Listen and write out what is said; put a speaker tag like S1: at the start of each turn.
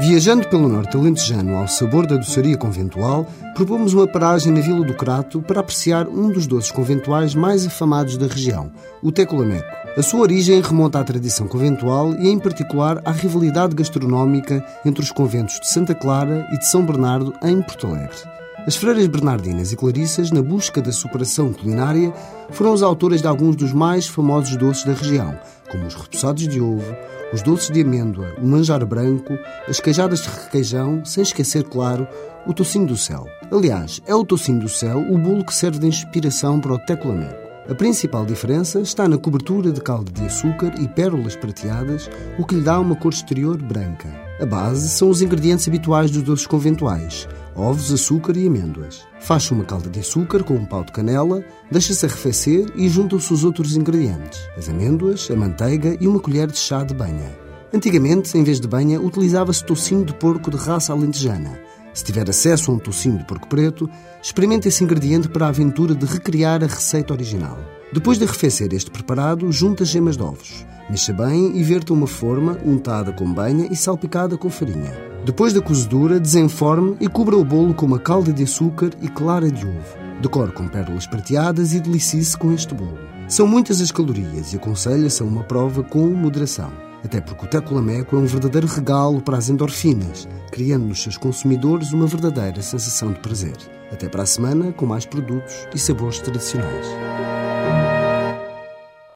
S1: Viajando pelo norte alentejano ao sabor da doçaria conventual, propomos uma paragem na Vila do Crato para apreciar um dos doces conventuais mais afamados da região, o tecolameco. A sua origem remonta à tradição conventual e, em particular, à rivalidade gastronómica entre os conventos de Santa Clara e de São Bernardo, em Porto Alegre. As freiras bernardinas e clarissas, na busca da superação culinária, foram as autoras de alguns dos mais famosos doces da região, como os repousados de ovo, os doces de amêndoa, o manjar branco, as queijadas de requeijão, sem esquecer, claro, o tocinho do céu. Aliás, é o tocinho do céu o bolo que serve de inspiração para o tecolameco. A principal diferença está na cobertura de calda de açúcar e pérolas prateadas, o que lhe dá uma cor exterior branca. A base são os ingredientes habituais dos doces conventuais: ovos, açúcar e amêndoas. Faz-se uma calda de açúcar com um pau de canela, deixa-se arrefecer e juntam-se os outros ingredientes: as amêndoas, a manteiga e uma colher de chá de banha. Antigamente, em vez de banha, utilizava-se tocinho de porco de raça alentejana. Se tiver acesso a um tocinho de porco preto, experimente esse ingrediente para a aventura de recriar a receita original. Depois de arrefecer este preparado, junte as gemas de ovos. Mexa bem e verta uma forma untada com banha e salpicada com farinha. Depois da cozedura, desenforme e cubra o bolo com uma calda de açúcar e clara de ovo. Decore com pérolas prateadas e delicie-se com este bolo. São muitas as calorias e aconselha-se a uma prova com moderação. Até porque o tecolameco é um verdadeiro regalo para as endorfinas, criando nos seus consumidores uma verdadeira sensação de prazer. Até para a semana com mais produtos e sabores tradicionais.